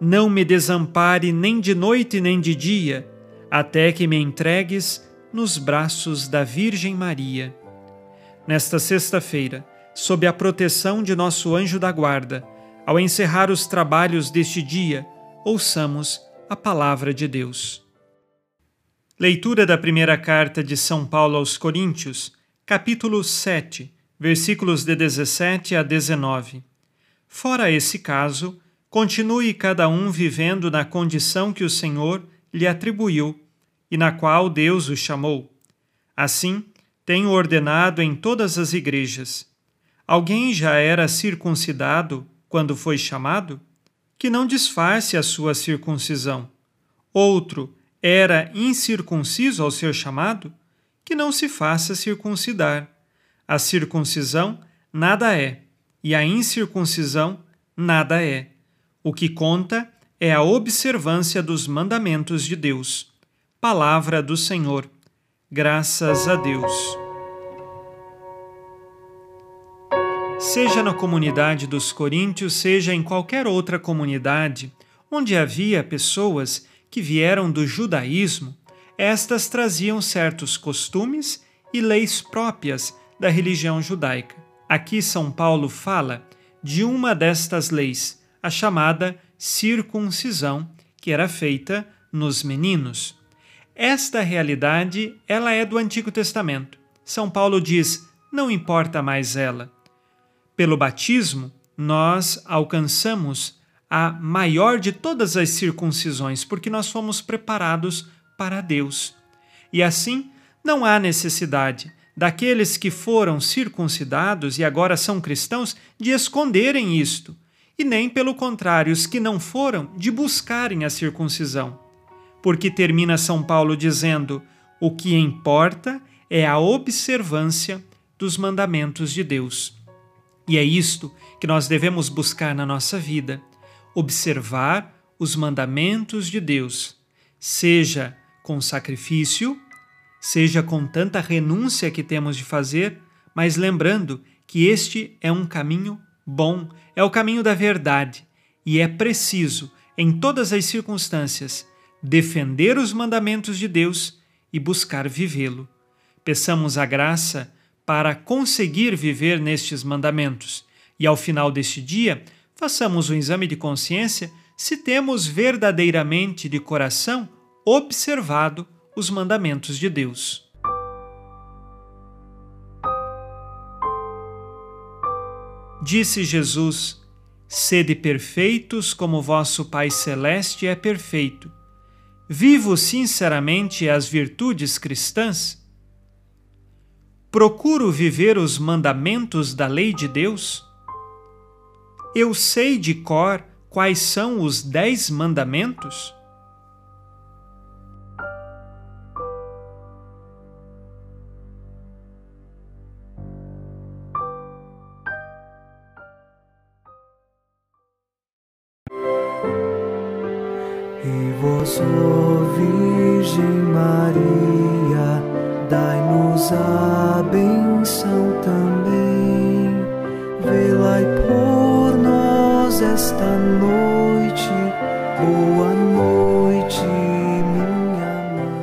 não me desampare nem de noite nem de dia, até que me entregues nos braços da Virgem Maria. Nesta sexta-feira, sob a proteção de nosso anjo da guarda, ao encerrar os trabalhos deste dia, ouçamos a palavra de Deus. Leitura da primeira carta de São Paulo aos Coríntios, capítulo 7, versículos de 17 a 19. Fora esse caso, continue cada um vivendo na condição que o Senhor lhe atribuiu e na qual Deus o chamou. Assim, tenho ordenado em todas as igrejas. Alguém já era circuncidado quando foi chamado? Que não disfarce a sua circuncisão. Outro, era incircunciso ao ser chamado, que não se faça circuncidar. A circuncisão nada é, e a incircuncisão nada é. O que conta é a observância dos mandamentos de Deus. Palavra do Senhor. Graças a Deus. Seja na comunidade dos coríntios, seja em qualquer outra comunidade, onde havia pessoas que vieram do judaísmo, estas traziam certos costumes e leis próprias da religião judaica. Aqui São Paulo fala de uma destas leis, a chamada circuncisão, que era feita nos meninos. Esta realidade, ela é do Antigo Testamento. São Paulo diz: não importa mais ela. Pelo batismo, nós alcançamos a maior de todas as circuncisões, porque nós fomos preparados para Deus. E assim, não há necessidade daqueles que foram circuncidados e agora são cristãos de esconderem isto, e nem, pelo contrário, os que não foram, de buscarem a circuncisão. Porque termina São Paulo dizendo: o que importa é a observância dos mandamentos de Deus. E é isto que nós devemos buscar na nossa vida observar os mandamentos de Deus, seja com sacrifício, seja com tanta renúncia que temos de fazer, mas lembrando que este é um caminho bom, é o caminho da verdade, e é preciso, em todas as circunstâncias, defender os mandamentos de Deus e buscar vivê-lo. Peçamos a graça para conseguir viver nestes mandamentos e, ao final deste dia, façamos um exame de consciência se temos verdadeiramente de coração observado os mandamentos de Deus. Disse Jesus: Sede perfeitos como vosso Pai Celeste é perfeito. Vivo sinceramente as virtudes cristãs? Procuro viver os mandamentos da lei de Deus? Eu sei de cor quais são os dez mandamentos? E vós Ó Virgem Maria, dai-nos a benção também. Velai por nós esta noite. Boa noite, minha mãe.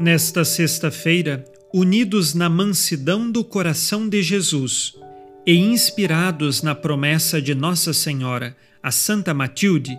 Nesta sexta-feira, unidos na mansidão do coração de Jesus e inspirados na promessa de Nossa Senhora, a Santa Matilde,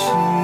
to